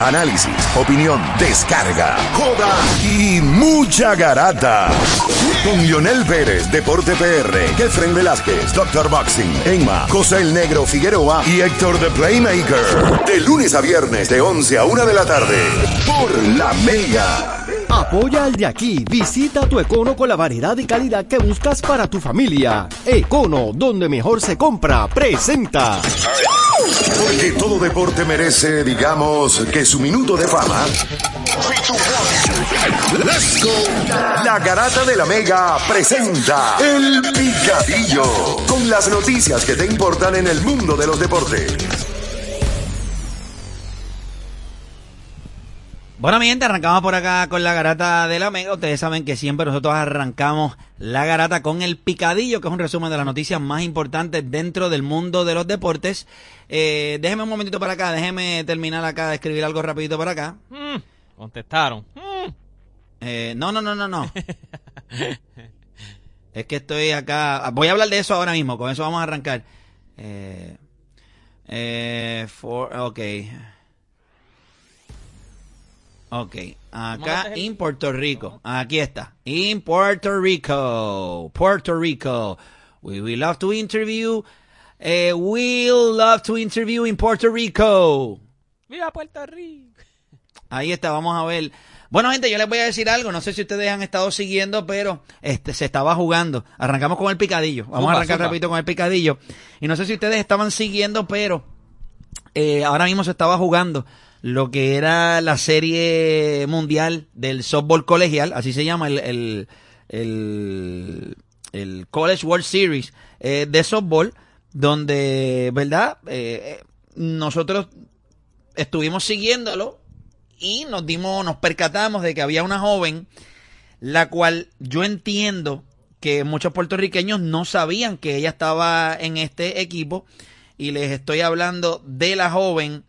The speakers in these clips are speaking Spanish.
Análisis, opinión, descarga, joda y mucha garata. Con Lionel Pérez, Deporte PR, Kefren Velázquez, Dr. Boxing, Emma, José el Negro Figueroa y Héctor The Playmaker. De lunes a viernes, de 11 a 1 de la tarde. Por La Mega. Apoya al de aquí. Visita tu Econo con la variedad y calidad que buscas para tu familia. Econo, donde mejor se compra, presenta. Porque todo deporte merece, digamos, que su minuto de fama. Let's go. La garata de la Mega presenta El Picadillo. Con las noticias que te importan en el mundo de los deportes. Bueno, mi gente, arrancamos por acá con la garata de la Mega. Ustedes saben que siempre nosotros arrancamos la garata con el picadillo, que es un resumen de las noticias más importantes dentro del mundo de los deportes. Eh, déjeme un momentito para acá, déjeme terminar acá de escribir algo rapidito para acá. Mm, contestaron. Mm. Eh, no, no, no, no, no. es que estoy acá. Voy a hablar de eso ahora mismo, con eso vamos a arrancar. Eh, eh, for, ok. Ok, acá en Puerto Rico. Aquí está. In Puerto Rico. Puerto Rico. We will love to interview. Eh, we'll love to interview in Puerto Rico. ¡Viva Puerto Rico! Ahí está, vamos a ver. Bueno, gente, yo les voy a decir algo. No sé si ustedes han estado siguiendo, pero este se estaba jugando. Arrancamos con el picadillo. Vamos Zumba, a arrancar zumba. rapidito con el picadillo. Y no sé si ustedes estaban siguiendo, pero eh, ahora mismo se estaba jugando lo que era la serie mundial del softball colegial, así se llama el, el, el, College World Series eh, de softball, donde, ¿verdad? Eh, eh, nosotros estuvimos siguiéndolo y nos dimos, nos percatamos de que había una joven la cual yo entiendo que muchos puertorriqueños no sabían que ella estaba en este equipo y les estoy hablando de la joven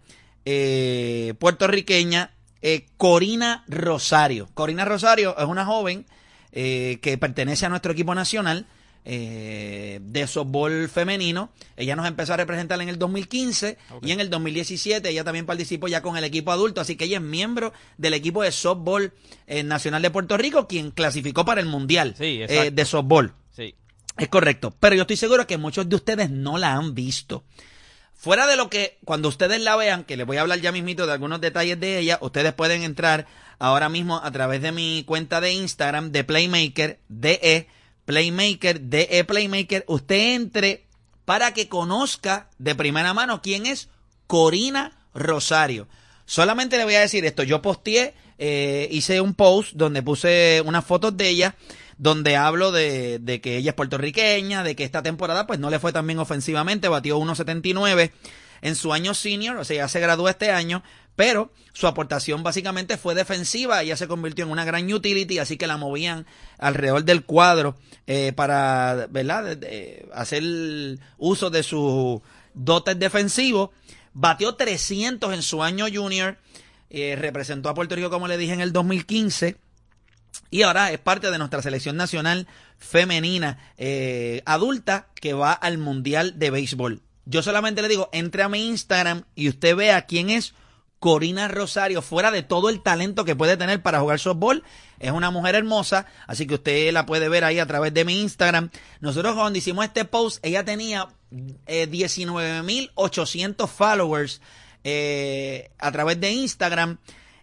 eh, puertorriqueña eh, Corina Rosario. Corina Rosario es una joven eh, que pertenece a nuestro equipo nacional eh, de softball femenino. Ella nos empezó a representar en el 2015 y en el 2017 ella también participó ya con el equipo adulto, así que ella es miembro del equipo de softball eh, nacional de Puerto Rico, quien clasificó para el mundial Sí, eh, de softball. Sí. Es correcto, pero yo estoy seguro que muchos de ustedes no la han visto. Fuera de lo que, cuando ustedes la vean, que les voy a hablar ya mismito de algunos detalles de ella, ustedes pueden entrar ahora mismo a través de mi cuenta de Instagram de Playmaker, DE, Playmaker, DE Playmaker. Usted entre para que conozca de primera mano quién es Corina Rosario. Solamente le voy a decir esto, yo posteé, eh, hice un post donde puse unas fotos de ella, donde hablo de, que ella es puertorriqueña, de que esta temporada pues no le fue tan bien ofensivamente, batió 1.79 en su año senior, o sea, ya se graduó este año, pero su aportación básicamente fue defensiva, ella se convirtió en una gran utility, así que la movían alrededor del cuadro eh, para, ¿verdad?, de hacer uso de sus dotes defensivos. Batió 300 en su año junior, eh, representó a Puerto Rico, como le dije, en el 2015. Y ahora es parte de nuestra selección nacional femenina eh, adulta que va al Mundial de Béisbol. Yo solamente le digo, entre a mi Instagram y usted vea quién es Corina Rosario, fuera de todo el talento que puede tener para jugar softball. Es una mujer hermosa, así que usted la puede ver ahí a través de mi Instagram. Nosotros cuando hicimos este post, ella tenía eh, 19.800 followers eh, a través de Instagram.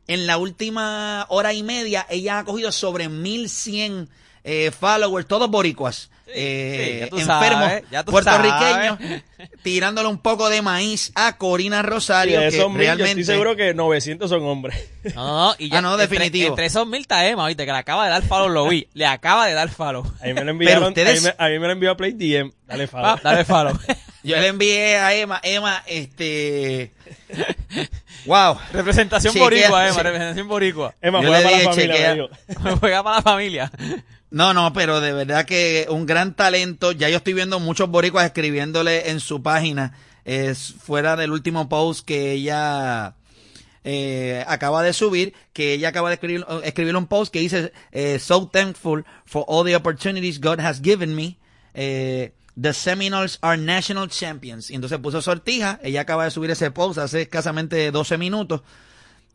En la última hora y media, ella ha cogido sobre 1100 eh, followers, todos boricuas. eh, sí, ya tú enfermos sabes, ya puertorriqueños sabes. tirándole un poco de maíz a Corina Rosario de que yo realmente estoy seguro que 900 son hombres. No, y Ah, no, entre- definitivo. Entre, esos mil está Emma, oíste, que le acaba de dar follow, lo vi. Le acaba de dar follow. A mí me lo enviaron, ustedes- a, mí me, a mí me lo envió a Play DM. Dale, Pa, fa. dale follow. yo le envié a Emma Emma este Wow. Representación Chequea- boricua, Emma, che- representación boricua. Emma, Yo juega le para la familia, chequea. me dijo. Juega para la familia. No, no, pero de verdad que un gran talento. Ya yo estoy viendo muchos boricuas escribiéndole en su página, es fuera del último post que ella eh, acaba de subir, que ella acaba de escribir, escribir un post que dice, eh, so thankful for all the opportunities God has given me. Eh, the Seminoles are national champions. Y entonces puso sortija. Ella acaba de subir ese post hace escasamente 12 minutos.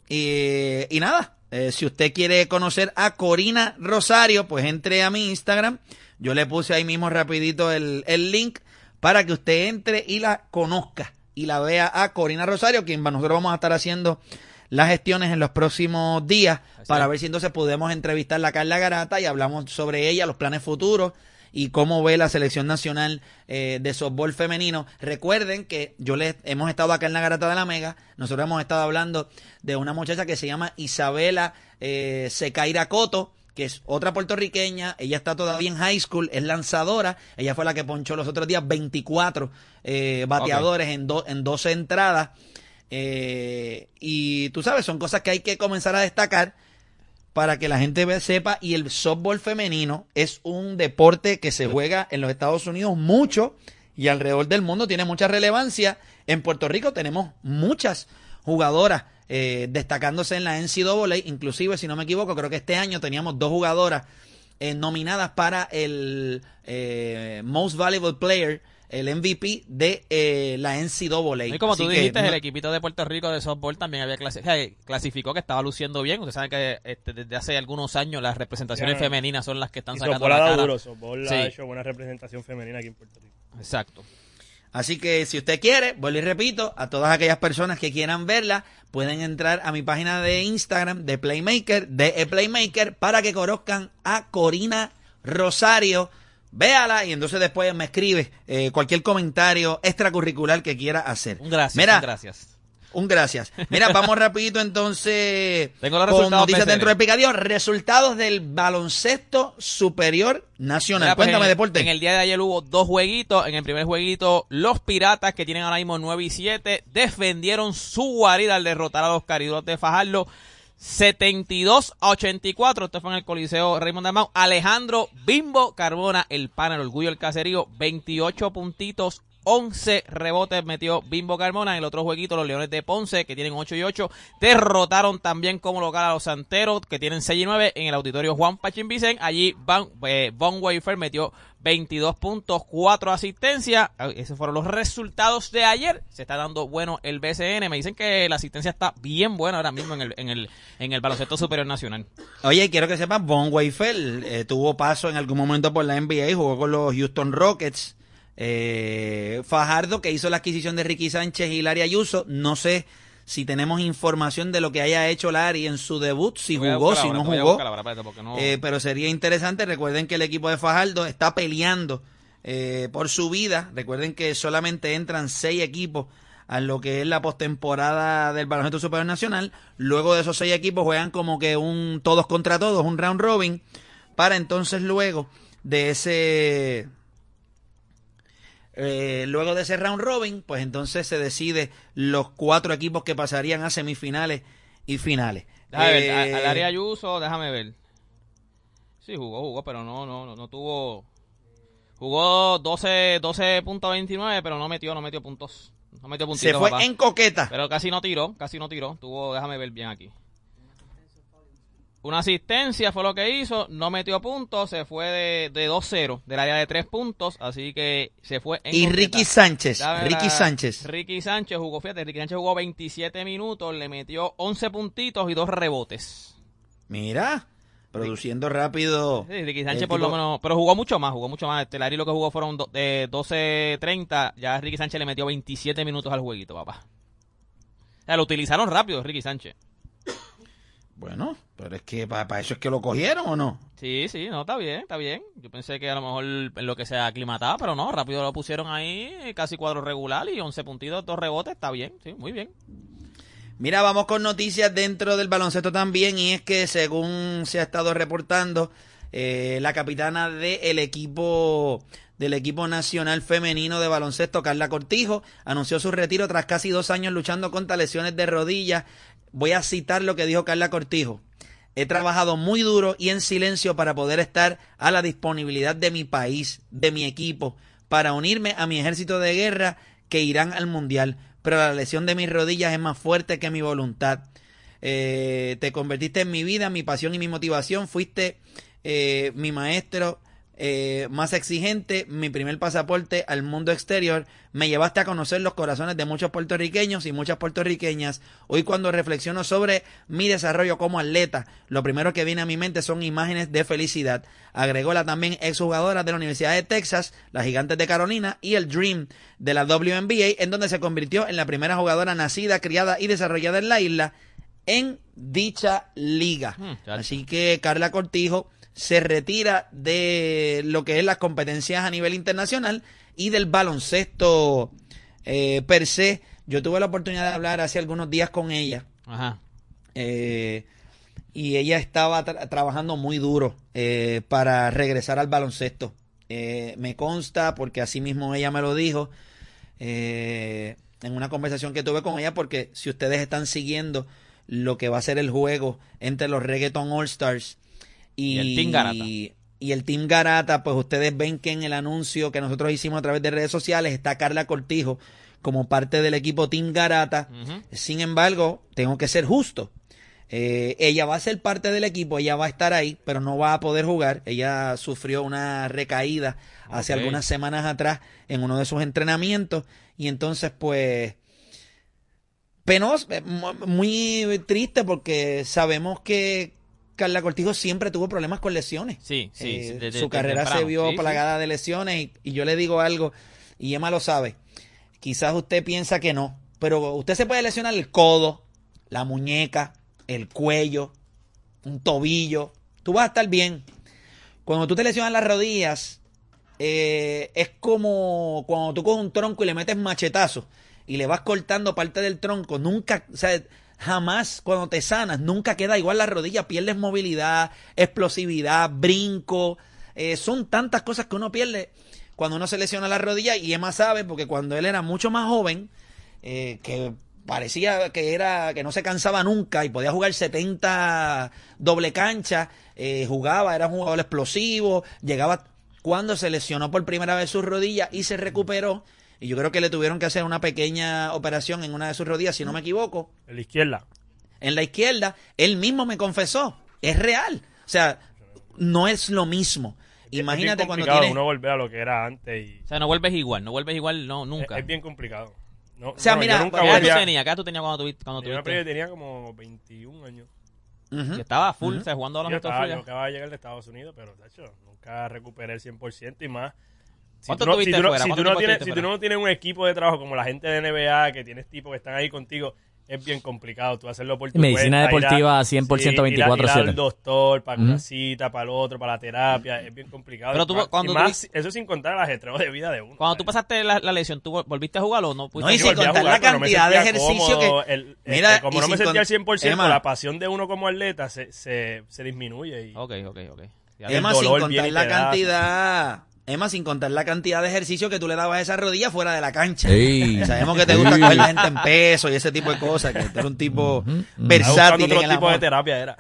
Y, y nada, eh, si usted quiere conocer a Corina Rosario, pues entre a mi Instagram. Yo le puse ahí mismo rapidito el, el link para que usted entre y la conozca y la vea a Corina Rosario, quien nosotros vamos a estar haciendo las gestiones en los próximos días para ver si entonces podemos entrevistar a Carla Garata y hablamos sobre ella, los planes futuros y cómo ve la selección nacional eh, de softball femenino. Recuerden que yo les hemos estado acá en la Garata de la Mega, nosotros hemos estado hablando de una muchacha que se llama Isabela eh, Secaira Coto, que es otra puertorriqueña, ella está todavía en high school, es lanzadora, ella fue la que ponchó los otros días 24 eh, bateadores en, do- en 12 entradas. Eh, y tú sabes, son cosas que hay que comenzar a destacar para que la gente sepa. Y el softball femenino es un deporte que se juega en los Estados Unidos mucho y alrededor del mundo tiene mucha relevancia. En Puerto Rico tenemos muchas jugadoras eh, destacándose en la NCAA, inclusive si no me equivoco, creo que este año teníamos dos jugadoras eh, nominadas para el eh, Most Valuable Player, el MVP de eh, la NCAA. Y como tú Así que dijiste, no- el equipito de Puerto Rico de softball también había clasi- eh, clasificó que estaba luciendo bien. Ustedes saben que este, desde hace algunos años las representaciones femeninas son las que están Y sacando la cara. duro, Softball Sí. ha hecho buena representación femenina aquí en Puerto Rico. Exacto. Así que si usted quiere, vuelvo y repito, a todas aquellas personas que quieran verla, pueden entrar a mi página de Instagram de Playmaker, de E Playmaker, para que conozcan a Corina Rosario. Véala y entonces después me escribe eh, cualquier comentario extracurricular que quiera hacer. Un gracias. Mira, un gracias. un gracias. Mira, vamos rapidito entonces Tengo los con noticias dentro del picadillo. Resultados del baloncesto superior nacional. Mira, pues, Cuéntame, en, deporte. En el día de ayer hubo dos jueguitos. En el primer jueguito, los Piratas, que tienen ahora mismo 9 y 7, defendieron su guarida al derrotar a los Cariduros de Fajardo. 72 a 84. Esto fue en el Coliseo Raymond Dalmau. Alejandro Bimbo Carbona, el pana, el orgullo del caserío, 28 puntitos. 11 rebotes metió Bimbo Carmona. En el otro jueguito, los Leones de Ponce, que tienen 8 y 8, derrotaron también como local a los Santeros, que tienen 6 y 9, en el auditorio Juan Pachín Vicen. Allí Van, eh, Von Wafer metió 22 puntos, 4 asistencias. Ah, Esos fueron los resultados de ayer. Se está dando bueno el BCN. Me dicen que la asistencia está bien buena ahora mismo en el, en el, en el baloncesto superior nacional. Oye, quiero que sepas, Von Weifel eh, tuvo paso en algún momento por la NBA jugó con los Houston Rockets. Eh, Fajardo, que hizo la adquisición de Ricky Sánchez y Larry Ayuso, no sé si tenemos información de lo que haya hecho Larry en su debut, si jugó, si no jugó. no- Eh, pero sería interesante, recuerden que el equipo de Fajardo está peleando eh, por su vida. Recuerden que solamente entran seis equipos a lo que es la postemporada del Baloncesto Superior Nacional. Luego de esos seis equipos juegan como que un todos contra todos, un round robin, para entonces luego de ese eh, luego de ese round robin, pues entonces se decide los cuatro equipos que pasarían a semifinales y finales. Déjame ver, Eh, a- al área Ayuso, déjame ver. Sí, jugó, jugó, pero no, no, no, no tuvo. Jugó 12, 12.29, pero no metió, no metió puntos. No metió puntitos. se fue papá. en coqueta. Pero casi no tiró, casi no tiró. Tuvo, déjame ver bien aquí. Una asistencia fue lo que hizo, no metió puntos, se fue de, de 2-0 del área de 3 puntos, así que se fue en Y. Ricky Sánchez, Dame Ricky la- Sánchez. Ricky Sánchez jugó, fíjate, Ricky Sánchez jugó 27 minutos, le metió 11 puntitos y dos rebotes. Mira, produciendo rápido. Sí, Ricky Sánchez por lo menos, pero jugó mucho más, jugó mucho más. Larry lo que jugó fueron do- de 12-30, ya Ricky Sánchez le metió 27 minutos al jueguito, papá. O sea, lo utilizaron rápido Ricky Sánchez. Bueno, pero es que para eso es que lo cogieron o no. Sí, sí, no, está bien, está bien. Yo pensé que a lo mejor en lo que se aclimataba, pero no, rápido lo pusieron ahí, casi cuadro regular y 11 puntitos, dos rebotes, está bien, sí, muy bien. Mira, vamos con noticias dentro del baloncesto también y es que según se ha estado reportando, eh, la capitana del equipo del equipo nacional femenino de baloncesto, Carla Cortijo, anunció su retiro tras casi dos años luchando contra lesiones de rodillas. Voy a citar lo que dijo Carla Cortijo. He trabajado muy duro y en silencio para poder estar a la disponibilidad de mi país, de mi equipo, para unirme a mi ejército de guerra que irán al Mundial. Pero la lesión de mis rodillas es más fuerte que mi voluntad. Eh, te convertiste en mi vida, mi pasión y mi motivación. Fuiste eh, mi maestro eh, más exigente, mi primer pasaporte al mundo exterior. Me llevaste a conocer los corazones de muchos puertorriqueños y muchas puertorriqueñas. Hoy cuando reflexiono sobre mi desarrollo como atleta, lo primero que viene a mi mente son imágenes de felicidad. Agregó la también exjugadora de la Universidad de Texas, las Gigantes de Carolina y el Dream de la WNBA, en donde se convirtió en la primera jugadora nacida, criada y desarrollada en la isla en dicha liga. Hmm, Así que Carla Cortijo se retira de lo que es las competencias a nivel internacional y del baloncesto eh, per se. Yo tuve la oportunidad de hablar hace algunos días con ella Ajá. eh, y ella estaba tra- trabajando muy duro eh, para regresar al baloncesto. Me consta porque así mismo ella me lo dijo en una conversación que tuve con ella porque si ustedes están siguiendo lo que va a ser el juego entre los Reggaeton All Stars y, Y el Team Garata. y el Team Garata, pues ustedes ven que en el anuncio que nosotros hicimos a través de redes sociales está Carla Cortijo como parte del equipo Team Garata. Sin embargo, tengo que ser justo. Eh, ella va a ser parte del equipo, ella va a estar ahí, pero no va a poder jugar. Ella sufrió una recaída hace algunas semanas atrás en uno de sus entrenamientos y entonces pues penoso, eh, mu- muy triste porque sabemos que Carla Cortijo siempre tuvo problemas con lesiones. Sí, sí. Eh, su carrera se vio Sí, sí. plagada de lesiones y, y yo le digo algo y Emma lo sabe. Quizás usted piensa que no, pero usted se puede lesionar el codo, la muñeca, el cuello, un tobillo. Tú vas a estar bien. Cuando tú te lesionas las rodillas, eh, es como cuando tú coges un tronco y le metes machetazo y le vas cortando parte del tronco. Nunca, o sea, jamás cuando te sanas, nunca queda igual la rodilla. Pierdes movilidad, explosividad, brinco. eh, son tantas cosas que uno pierde cuando uno se lesiona la rodilla. Y Emma sabe, porque cuando él era mucho más joven, eh, que parecía que era que no se cansaba nunca y podía jugar 70 doble cancha, eh, jugaba, era un jugador explosivo, llegaba cuando se lesionó por primera vez sus rodillas y se recuperó. Y yo creo que le tuvieron que hacer una pequeña operación en una de sus rodillas, si no me equivoco. En la izquierda. En la izquierda, él mismo me confesó, es real. O sea, no es lo mismo. Es Imagínate bien cuando complicado tienes... uno volver a lo que era antes y O sea, no vuelves igual, no vuelves igual, no, es, nunca. es bien complicado. No, O sea, bueno, mira, nunca ¿Qué edad tú tenías? ¿Qué edad tú tenías cuando tuviste? Cuando yo tuviste? tenía como 21 años. Ujú. Que estaba full, o sea, jugando a los Yo Estados estaba, yo Unidos. acababa de llegar de Estados Unidos, pero tacho, nunca recuperé el 100% y más. Si ¿Cuánto tú no, si tuviste tú no- fuera? si ¿Cuánto tú no tienes, si tú no tienes un equipo de trabajo como la gente de NBA, que tienes tipos que están ahí contigo, es bien complicado. Tú hacerlo por tu Medicina cuenta, deportiva a- 100% sí, ir a- ir 24/7. al doctor, para Ujú. una cita, para el otro, para la terapia, es bien complicado. Pero Y tú, más- cuando y tú más, eso sin contar el ajetreo de vida de uno. Cuando tú ¿sabes? pasaste la, la lesión, ¿tú vol- volviste a jugar o no? No, y sin contar jugar, la cantidad de ejercicio cómodo, que... el- Mira, este, como y no me sin sentía al con- 100%, Emma, la pasión de uno como atleta se, se, se disminuye. Y, Ok, ok, ok. Emma, ves. sin contar y la cantidad. Emma, sin contar la cantidad de ejercicio que tú le dabas a esa rodilla fuera de la cancha. Ey. Sabemos que te gusta coger la gente en peso y ese tipo de cosas, que tú eres un tipo versátil otro en el tipo de terapia era.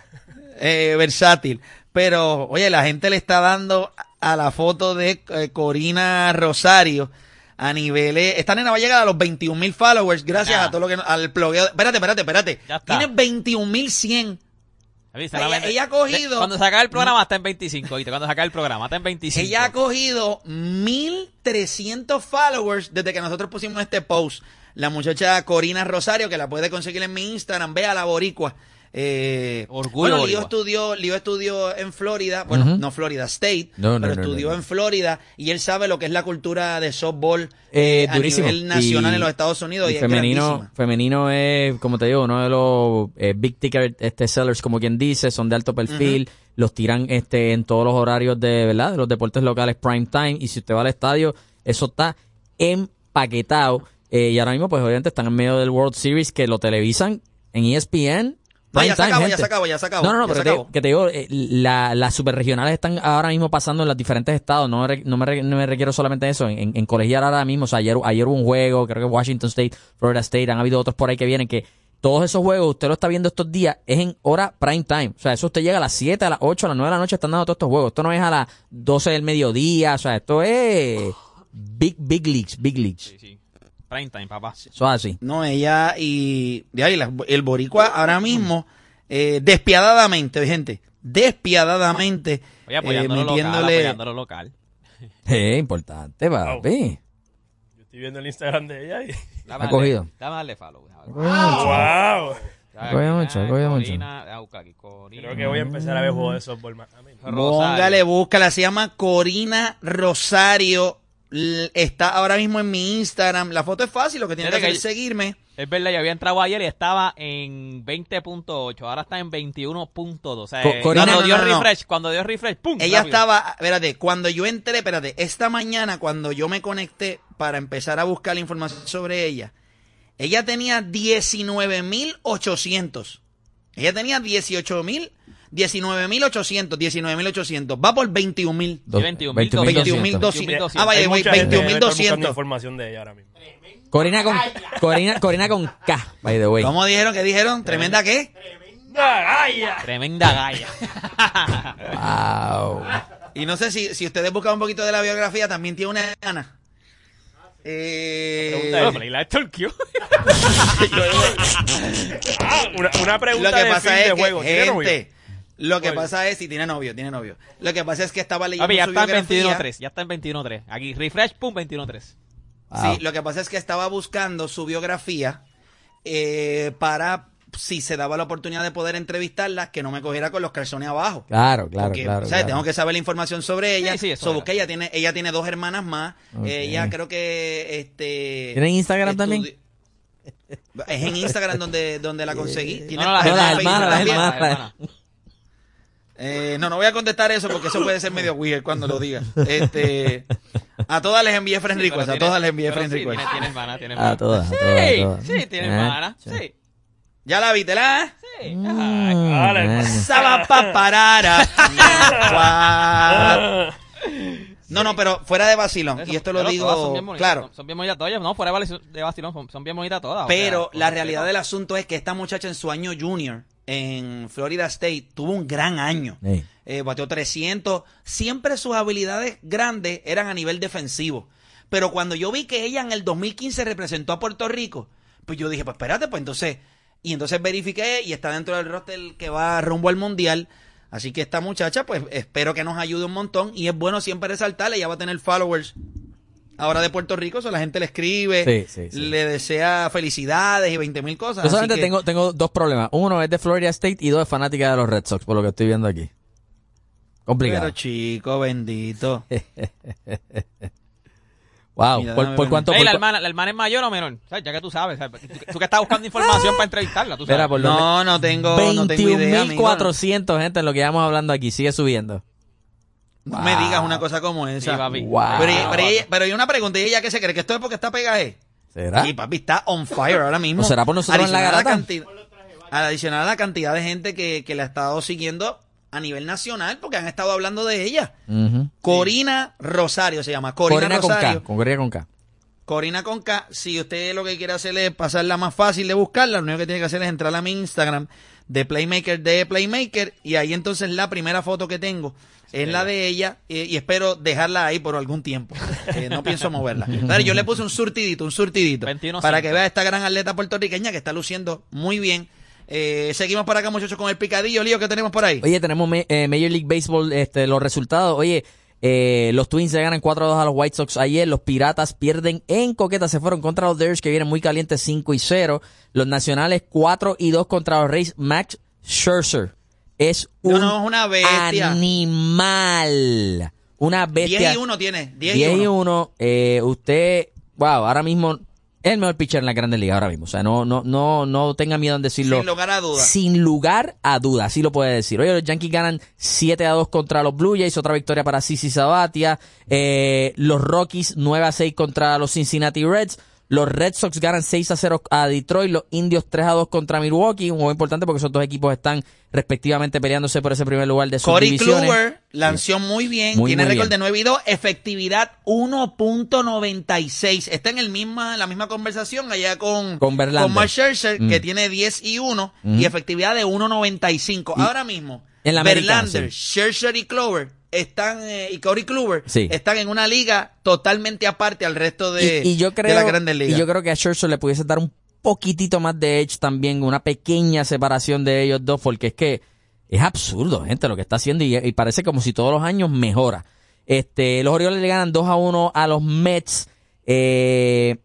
Eh, versátil. Pero, oye, la gente le está dando a la foto de eh, Corina Rosario a niveles... Esta nena va a llegar a los 21 mil followers gracias Ya. a todo lo que... Al blogueo... Espérate, espérate, espérate. Tiene 21 mil 100. Ella- ha cogido- Cuando se acabe el programa está en 25, ¿viste? Cuando se acabe el programa está en 25. Ella ha cogido 1300 followers desde que nosotros pusimos este post. La muchacha Corina Rosario, que la puede conseguir en mi Instagram, vea la boricua. Eh, Orgullo bueno, Lío estudió, Lío estudió en Florida, bueno, no Florida State, No, no, pero no, estudió no, no. en Florida y él sabe lo que es la cultura de softball Eh, eh, a nivel nacional Y- en los Estados Unidos y, y es femenino, grandísima. femenino es, como te digo, uno de los eh, big ticket este, sellers, como quien dice, son de alto perfil, los tiran este en todos los horarios de, ¿verdad? De los deportes locales prime time y si usted va al estadio, eso está empaquetado eh, y ahora mismo pues obviamente están en medio del World Series que lo televisan en ESPN Prime ya se acabó, ya se acabó, ya se acabó. No, no, no, pero te, que te digo, eh, la- las superregionales están ahora mismo pasando en los diferentes estados. No, me re- no, me, re- no me requiero solamente eso. En, en, en colegial ahora mismo, o sea, ayer, ayer hubo un juego, creo que Washington State, Florida State, han habido otros por ahí que vienen que todos esos juegos, usted lo está viendo estos días, es en hora prime time. O sea, eso usted llega a las 7, a las 8, a las 9 de la noche, están dando todos estos juegos. Esto no es a las 12 del mediodía, o sea, esto es big, big leagues, big leagues. Sí, sí. Prime time, papá. Eso es así. No, ella y de ahí, la- el boricua ahora mismo, eh, despiadadamente, gente, despiadadamente, Oye, apoyando eh, lo local, metiéndole... apoyando lo local. Es importante, papi. Yo estoy viendo el Instagram de ella y... Dame Ha cogido. Dame darle follow. déjame. ¡Wow! Cogido mucho, ha cogido mucho. Corina, deja buscar aquí, Corina. Creo que voy a empezar a ver juegos de softball más. Póngale, búscala, se llama Corina Rosario. Está ahora mismo en mi Instagram. La foto es fácil, lo que tiene que hacer es seguirme. Es verdad, yo había entrado ayer y estaba en 20.8, ahora está en 21.2. O sea, Co- Corina- cuando No, dio no, no, no. refresh, cuando dio refresh, ¡pum! Ella rápido. estaba, espérate, cuando yo entré, espérate, esta mañana cuando yo me conecté para empezar a buscar la información sobre ella, ella tenía 19.800. Ella tenía 18.000, 19.800, 19.800. Va por 21.000. Dos- 21.200. 21.200. Ah, vaya, Hay güey, mucha gente que debe estar 21.200. buscando información de ella ahora mismo. Corina con, Corina, Corina con K, by the way. ¿Cómo dijeron? ¿Qué dijeron? ¿Tremenda qué? Tremenda galla. Wow. Y no sé si, si ustedes buscan un poquito de la biografía, también tiene una hermana. Eh, Pregunta la stalkeó. Una, una pregunta lo que de pasa fin es de que, juego. ¿Tiene novio? gente, lo que Oye. pasa es, si tiene novio, tiene novio. Lo que pasa es que estaba leyendo Papi, ya su está en biografía. 21.3. Ya está en 21.3. Aquí, refresh, pum, 21.3. Wow. Sí, lo que pasa es que estaba buscando su biografía eh, para, si se daba la oportunidad de poder entrevistarla, que no me cogiera con los calzones abajo. Claro, claro, Porque, claro. ¿sabes? claro. Tengo que saber la información sobre ella. Sí, sí, eso So, busqué, ella tiene, ella tiene dos hermanas más. Ok. Ella creo que este ¿Tiene Instagram también? Es en Instagram donde, donde la conseguí. Tiene No, no, hermanas. hermanas. Eh, no, no voy a contestar eso porque eso puede ser medio weird cuando lo diga. Este, a todas les envié friend Sí, request, pero a todas les envié friend sí, request. Tiene, tiene hermana, tiene A hermana. todas, a Sí, todas, a todas. sí, Eh, hermana. sí. Sí. ¿Ya la viste, la? Sí. Mm, bueno. Sabapaparara. No, no, pero fuera de vacilón. Eso, Y esto lo todas son digo, bien bonitas, claro. Son, son bien bonitas todas. No, fuera de vacilón- son, son bien bonitas todas. o Pero sea, la realidad del asunto es que esta muchacha en su año junior en Florida State tuvo un gran año. Sí. Eh, bateó 300. Siempre sus habilidades grandes eran a nivel defensivo. Pero cuando yo vi que ella en el 2015 representó a Puerto Rico, pues yo dije, pues espérate, pues entonces... Y entonces verifiqué y está dentro del roster que va rumbo al Mundial. Así que esta muchacha, pues espero que nos ayude un montón. Y es bueno siempre resaltarle, ella va a tener followers ahora de Puerto Rico, eso la gente le escribe, Sí, sí, sí. le desea felicidades y 20 mil cosas. Yo así solamente que- tengo, tengo dos problemas. Uno es de Florida State y dos es fanática de los Red Sox, por lo que estoy viendo aquí. Complicado. Pero chico, bendito. wow. Mira, ¿Por, por cuánto? Ey, por la cu- hermana, ¿La hermana es mayor o menor? ¿Sabes? Ya que tú sabes. ¿sabes? Tú, tú que estás buscando información para entrevistarla, tú sabes. Por? No, no tengo, no tengo idea, amigo. 21.400 gente en lo que estamos hablando aquí. Sigue subiendo. No me digas una cosa como Sí, esa. papi. Wow. Pero, pero, ella- pero hay una pregunta, ¿y ella qué se cree? ¿Que esto es porque está pegada? eh? ¿Será? Sí, papi, está on fire ahora mismo. ¿O será por nosotros en la Adicional a garata? cantidad- Adicional a la cantidad de gente que, que la ha estado siguiendo a nivel nacional, porque han estado hablando de ella. Corina Rosario se llama. Corina, Corina con Rosario. K. Con Corina con K. Corina con K, si usted lo que quiere hacer es pasarla más fácil de buscarla, lo único que tiene que hacer es entrar a mi Instagram de Playmaker de Playmaker y ahí entonces la primera foto que tengo es la de ella y espero dejarla ahí por algún tiempo. Eh, no pienso moverla. Pero yo le puse un surtidito, un surtidito 21.5. para que vea esta gran atleta puertorriqueña que está luciendo muy bien. Eh, seguimos para acá muchachos con el picadillo, lío que tenemos por ahí. Oye, tenemos me- eh, Major League Baseball, este, los resultados. Oye, eh, los Twins se ganan 4-2 a los White Sox ayer. Los Piratas pierden en Coqueta. Se fueron contra los Dodgers que vienen muy calientes 5 y 0. Los Nacionales 4 y 2 contra los Rays. Max Scherzer es No, un no, es una bestia. animal. Una bestia. 10 y 1 tiene, 10, 10 y y 1. 1. Eh, usted, wow, ahora mismo es el mejor pitcher en la Grandes Ligas ahora mismo. O sea, no, no, no, no tenga miedo en decirlo. Sin lugar a dudas. Sin lugar a dudas, así lo puede decir. Oye, los Yankees ganan 7 a 2 contra los Blue Jays, otra victoria para Sisi Sabatia. Eh, los Rockies 9 a 6 contra los Cincinnati Reds. Los Red Sox ganan 6 a 0 a Detroit, los Indios 3 a 2 contra Milwaukee, un juego importante porque esos dos equipos están respectivamente peleándose por ese primer lugar de sus Corey divisiones. Kluber lanzó muy bien, Muy, tiene récord de 9 y 2, efectividad 1.96. Está en el misma, la misma conversación allá con, Con Verlander. Mark Scherzer, Mm. que tiene 10 y 1 y efectividad de 1.95. Ahora mismo, En la Verlander, sí. Scherzer y Clover están, eh, y Corey Kluber Sí. están en una liga totalmente aparte al resto de, y, y yo creo, de grandes ligas. Y yo creo que a Scherzer le pudiese dar un poquitito más de edge también, una pequeña separación de ellos dos, porque es que es absurdo, gente, lo que está haciendo y, y parece como si todos los años mejora. Este, los Orioles le ganan 2 a 1 a los Mets. Eh,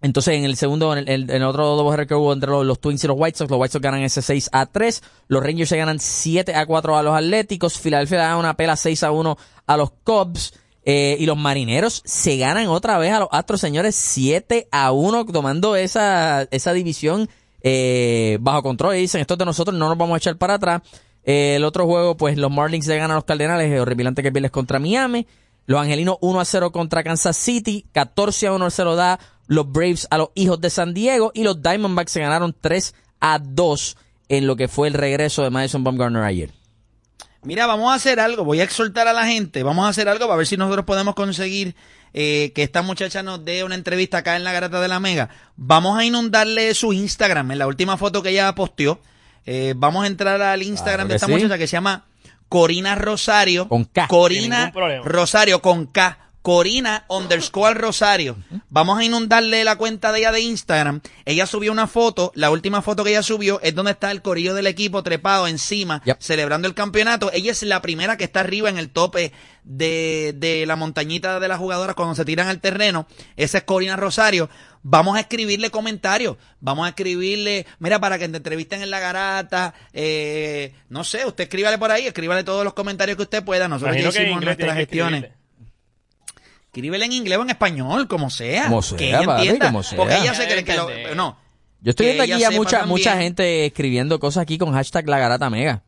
entonces, en el segundo, en el, en el otro doble que hubo entre los, los Twins y los White Sox, los White Sox ganan ese 6 a 3. Los Rangers se ganan 7 a 4 a los Atléticos. Filadelfia da una pela 6 a 1 a los Cubs. Eh, y los Marineros se ganan otra vez a los Astros, señores, 7 a 1, tomando esa, esa división eh, bajo control. Y dicen, esto es de nosotros, no nos vamos a echar para atrás. Eh, el otro juego, pues los Marlins le ganan a los Cardenales, eh, horripilante que pierdes contra Miami. Los Angelinos 1 a 0 contra Kansas City, 14 a 1 se lo da los Braves a los Hijos de San Diego y los Diamondbacks se ganaron 3 a 2 en lo que fue el regreso de Madison Bumgarner ayer. Mira, vamos a hacer algo, voy a exhortar a la gente, vamos a hacer algo para ver si nosotros podemos conseguir eh, que esta muchacha nos dé una entrevista acá en la Garata de la Mega. Vamos a inundarle su Instagram en la última foto que ella posteó. Eh, vamos a entrar al Instagram Claro de esta sí. muchacha que se llama Corina Rosario. Con K. Corina. Rosario con K. Corina underscore Rosario. Vamos a inundarle la cuenta de ella de Instagram. Ella subió una foto. La última foto que ella subió es donde está el corillo del equipo trepado encima, Yep. celebrando el campeonato. Ella es la primera que está arriba en el tope de, de la montañita de las jugadoras cuando se tiran al terreno. Esa es Corina Rosario. Vamos a escribirle comentarios. Vamos a escribirle, mira, para que te entrevisten en la garata. Eh, no sé, usted escríbale por ahí, escríbale todos los comentarios que usted pueda. Nosotros ya hicimos nuestras gestiones. Escríbele en inglés o en español, como sea. Como sea, que ella papi, entienda. como sea. Porque ella se cree que lo, no. Yo estoy viendo aquí ya mucha, mucha gente escribiendo cosas aquí con hashtag la garata mega.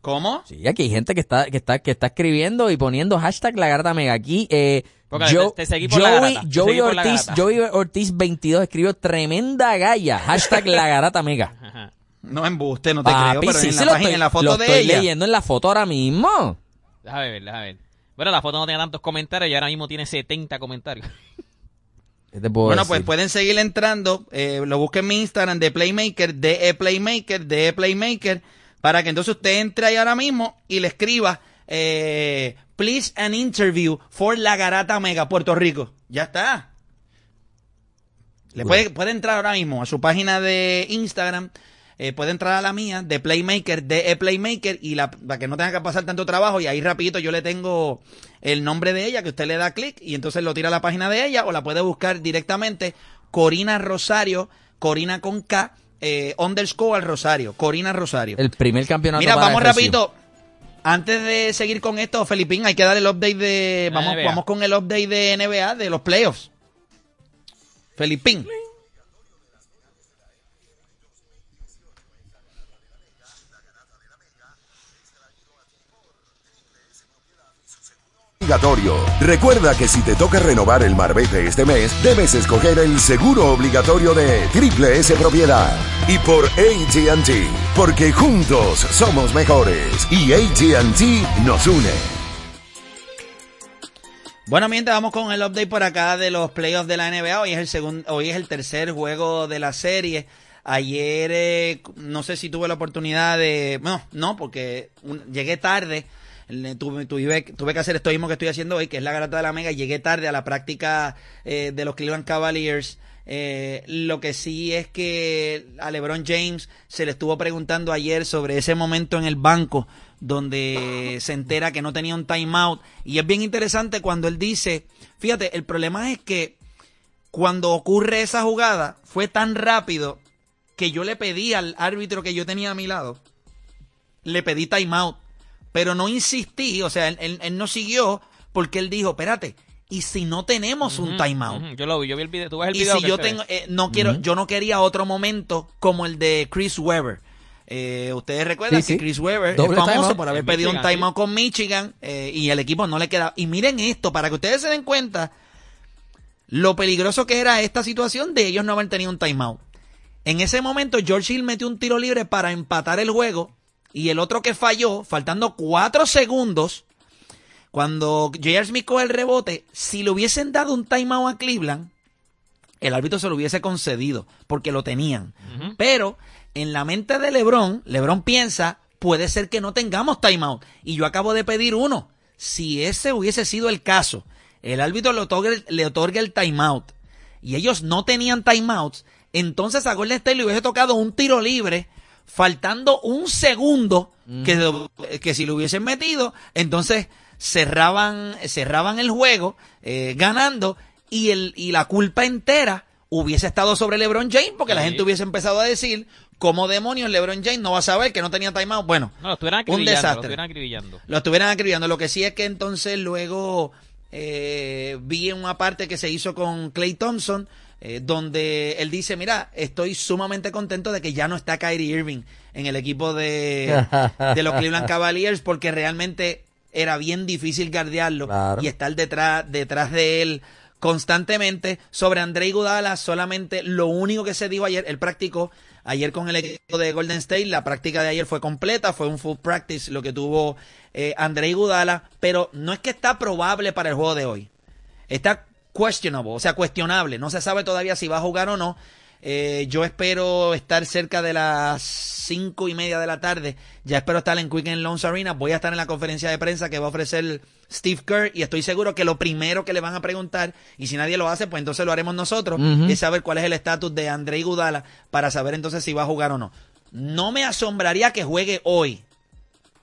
¿Cómo? Sí, aquí hay gente que está, que está, que está escribiendo y poniendo hashtag la garata mega. Aquí, eh, Porque Joe- te- te seguí por la Joey, garata, te Joey seguí por la Ortiz, garata. Joey Ortiz 22 escribió tremenda galla. Hashtag la garata mega. No embuste, no te Papi, creo, pero sí, en la lo página, estoy- en la foto lo de estoy ella. leyendo en la foto ahora mismo. Déjame ver, déjame ver. Bueno, la foto no tenía tantos comentarios y ahora mismo tiene 70 comentarios. ¿Qué te puedo Bueno, pues pueden seguir entrando. eh, lo busquen en mi Instagram de Playmaker, de E Playmaker, de E Playmaker, para que entonces usted entre ahí ahora mismo y le escriba, eh, please an interview for La Garata Mega, Puerto Rico. Ya está. Le puede, puede entrar ahora mismo a su página de Instagram. Eh, puede entrar a la mía de Playmaker, de E Playmaker, y la, para que no tenga que pasar tanto trabajo. Y ahí rapidito yo le tengo el nombre de ella, que usted le da clic y entonces lo tira a la página de ella, o la puede buscar directamente Corina Rosario, Corina con K, eh, underscore al Rosario, Corina Rosario. El primer campeonato Mira, para vamos rapidito. Antes de seguir con esto, Felipín, hay que dar el update de. Vamos, NBA. vamos con el update de NBA, de los playoffs. Felipín. Recuerda que si te toca renovar el Marbete este mes, debes escoger el seguro obligatorio de Triple S Propiedad. Y por ATT, porque juntos somos mejores. Y ATT nos une. Bueno, mientras vamos con el update por acá de los playoffs de la NBA. Hoy es el segundo, hoy es el tercer juego de la serie. Ayer eh, no sé si tuve la oportunidad de, no, no, porque llegué tarde. Tuve, que hacer esto mismo que estoy haciendo hoy, que es la garata de la mega. Llegué tarde a la práctica eh, de los Cleveland Cavaliers. Eh, lo que sí es que a LeBron James se le estuvo preguntando ayer sobre ese momento en el banco donde se entera que no tenía un timeout. Y es bien interesante cuando él dice, fíjate, el problema es que cuando ocurre esa jugada fue tan rápido que yo le pedí al árbitro que yo tenía a mi lado, le pedí timeout, pero no insistí, o sea, él, él- él no siguió porque él dijo, espérate, ¿y si no tenemos un timeout? Yo lo vi, yo vi el video. ¿Tú ves el Y video? si que yo tengo, eh, no quiero, yo no quería otro momento como el de Chris Webber. Eh, ustedes recuerdan Sí, que. Chris Webber Doble es famoso por haber pedido un timeout con Michigan eh, y el equipo no le queda. Y miren esto, para que ustedes se den cuenta, lo peligroso que era esta situación de ellos no haber tenido un timeout. En ese momento, George Hill metió un tiro libre para empatar el juego y el otro que falló, faltando cuatro segundos, cuando J.R. Smith coge el rebote, si le hubiesen dado un timeout a Cleveland, el árbitro se lo hubiese concedido, porque lo tenían. Pero en la mente de LeBron, LeBron piensa, puede ser que no tengamos timeout. Y yo acabo de pedir uno. Si ese hubiese sido el caso, el árbitro le otorga, le otorga el timeout y ellos no tenían timeouts, entonces a Golden State le hubiese tocado un tiro libre faltando un segundo que, que si lo hubiesen metido, entonces cerraban, cerraban el juego eh, ganando y, el, y la culpa entera hubiese estado sobre LeBron James porque la gente hubiese empezado a decir cómo demonios LeBron James no va a saber que no tenía timeout. Bueno, No, lo estuvieran un acribillando, lo desastre. estuvieran acribillando. Lo estuvieran acribillando. Lo que sí es que entonces luego eh, vi en una parte que se hizo con Clay Thompson, eh, donde él dice, mira, estoy sumamente contento de que ya no está Kyrie Irving en el equipo de, de los Cleveland Cavaliers, porque realmente era bien difícil guardiarlo Claro. y estar detrás, detrás de él constantemente. Sobre André Iguodala, solamente lo único que se dijo ayer, él practicó ayer con el equipo de Golden State, la práctica de ayer fue completa, fue un full practice lo que tuvo eh, André Iguodala, pero no es que está probable para el juego de hoy. Está questionable, o sea, cuestionable. No se sabe todavía si va a jugar o no. Eh, yo espero estar cerca de las cinco y media de la tarde. Ya espero estar en Quicken Loans Arena. Voy a estar en la conferencia de prensa que va a ofrecer Steve Kerr y estoy seguro que lo primero que le van a preguntar, y si nadie lo hace, pues entonces lo haremos nosotros, es saber cuál es el estatus de André Iguodala para saber entonces si va a jugar o no. No me asombraría que juegue hoy,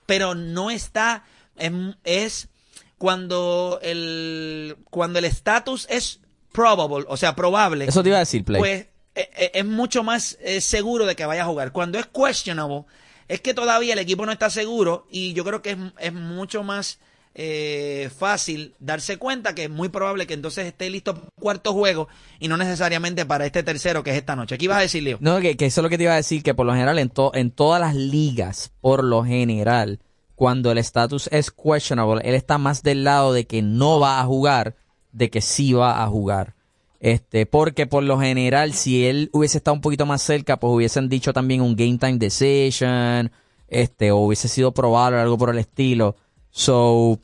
pero no está, em- es cuando el cuando el estatus es probable, o sea, probable. Eso te iba a decir, Play. Pues eh, eh, es mucho más eh, seguro de que vaya a jugar. Cuando es questionable, es que todavía el equipo no está seguro y yo creo que es, es mucho más eh, fácil darse cuenta que es muy probable que entonces esté listo para el cuarto juego y no necesariamente para este tercero que es esta noche. ¿Qué ibas a decir, Leo? No, que, que eso es lo que te iba a decir, que por lo general en, to- en todas las ligas, por lo general, cuando el estatus es questionable, él está más del lado de que no va a jugar, de que sí va a jugar. Este, porque por lo general, si él hubiese estado un poquito más cerca, pues hubiesen dicho también un game time decision, este, o hubiese sido probable o algo por el estilo. So,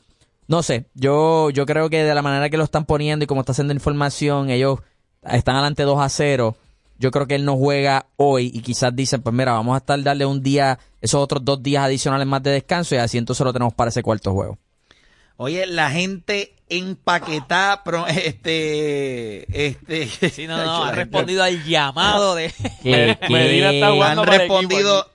no sé, yo, yo creo que de la manera que lo están poniendo y como está haciendo información, ellos están adelante 2 a 0. Yo creo que él no juega hoy y quizás dicen, pues mira, vamos a estar darle un día, esos otros dos días adicionales más de descanso y así entonces lo tenemos para ese cuarto juego. Oye, la gente empaquetada, pro- este, este, Sí, no, no, ha respondido al llamado de... ¿Qué, Medina está jugando han respondido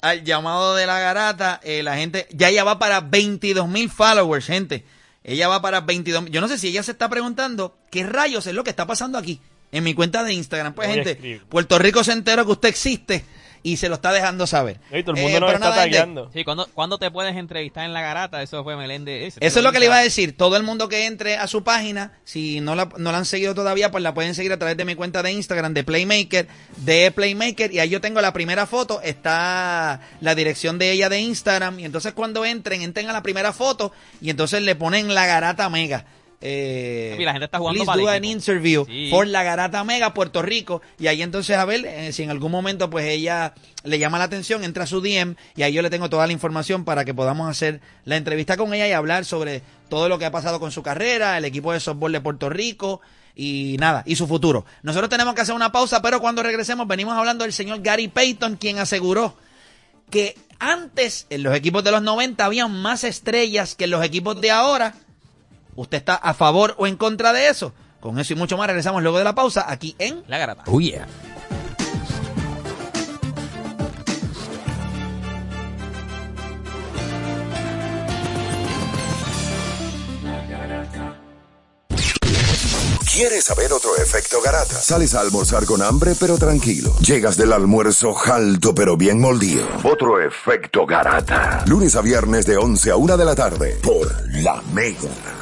al llamado de la garata. eh, la gente, ya ella va para 22 mil followers, gente. Ella va para 22 Yo no sé si ella se está preguntando qué rayos es lo que está pasando aquí en mi cuenta de Instagram. Pues, Voy gente, escribir. Puerto Rico se enteró que usted existe y se lo está dejando saber. Y todo el Eh, mundo nos pero está nada, gente, tagueando. Sí, ¿cuándo, ¿cuándo te puedes entrevistar en la garata? Eso fue Meléndez. Eso es lo que le iba a decir. Todo el mundo que entre a su página, si no la, no la han seguido todavía, pues la pueden seguir a través de mi cuenta de Instagram de Playmaker, de Playmaker. Y ahí yo tengo la primera foto, está la dirección de ella de Instagram. Y entonces cuando entren, entren a la primera foto y entonces le ponen la garata mega. Eh, Y la gente está jugando please do an interview Sí. for la garata mega Puerto Rico y ahí entonces a ver eh, si en algún momento pues ella le llama la atención entra a su DM y ahí yo le tengo toda la información para que podamos hacer la entrevista con ella y hablar sobre todo lo que ha pasado con su carrera el equipo de softball de Puerto Rico y nada, y su futuro. Nosotros tenemos que hacer una pausa, pero cuando regresemos venimos hablando del señor Gary Payton, quien aseguró que antes en los equipos de los 90 había más estrellas que en los equipos de ahora. ¿Usted está a favor o en contra de eso? Con eso y mucho más regresamos luego de la pausa aquí en La garata. Oh yeah. ¿Quieres saber otro efecto garata? Sales a almorzar con hambre pero tranquilo. Llegas del almuerzo jalto pero bien moldido. Otro efecto garata. Lunes a viernes de 11 a 1 de la tarde por La Mega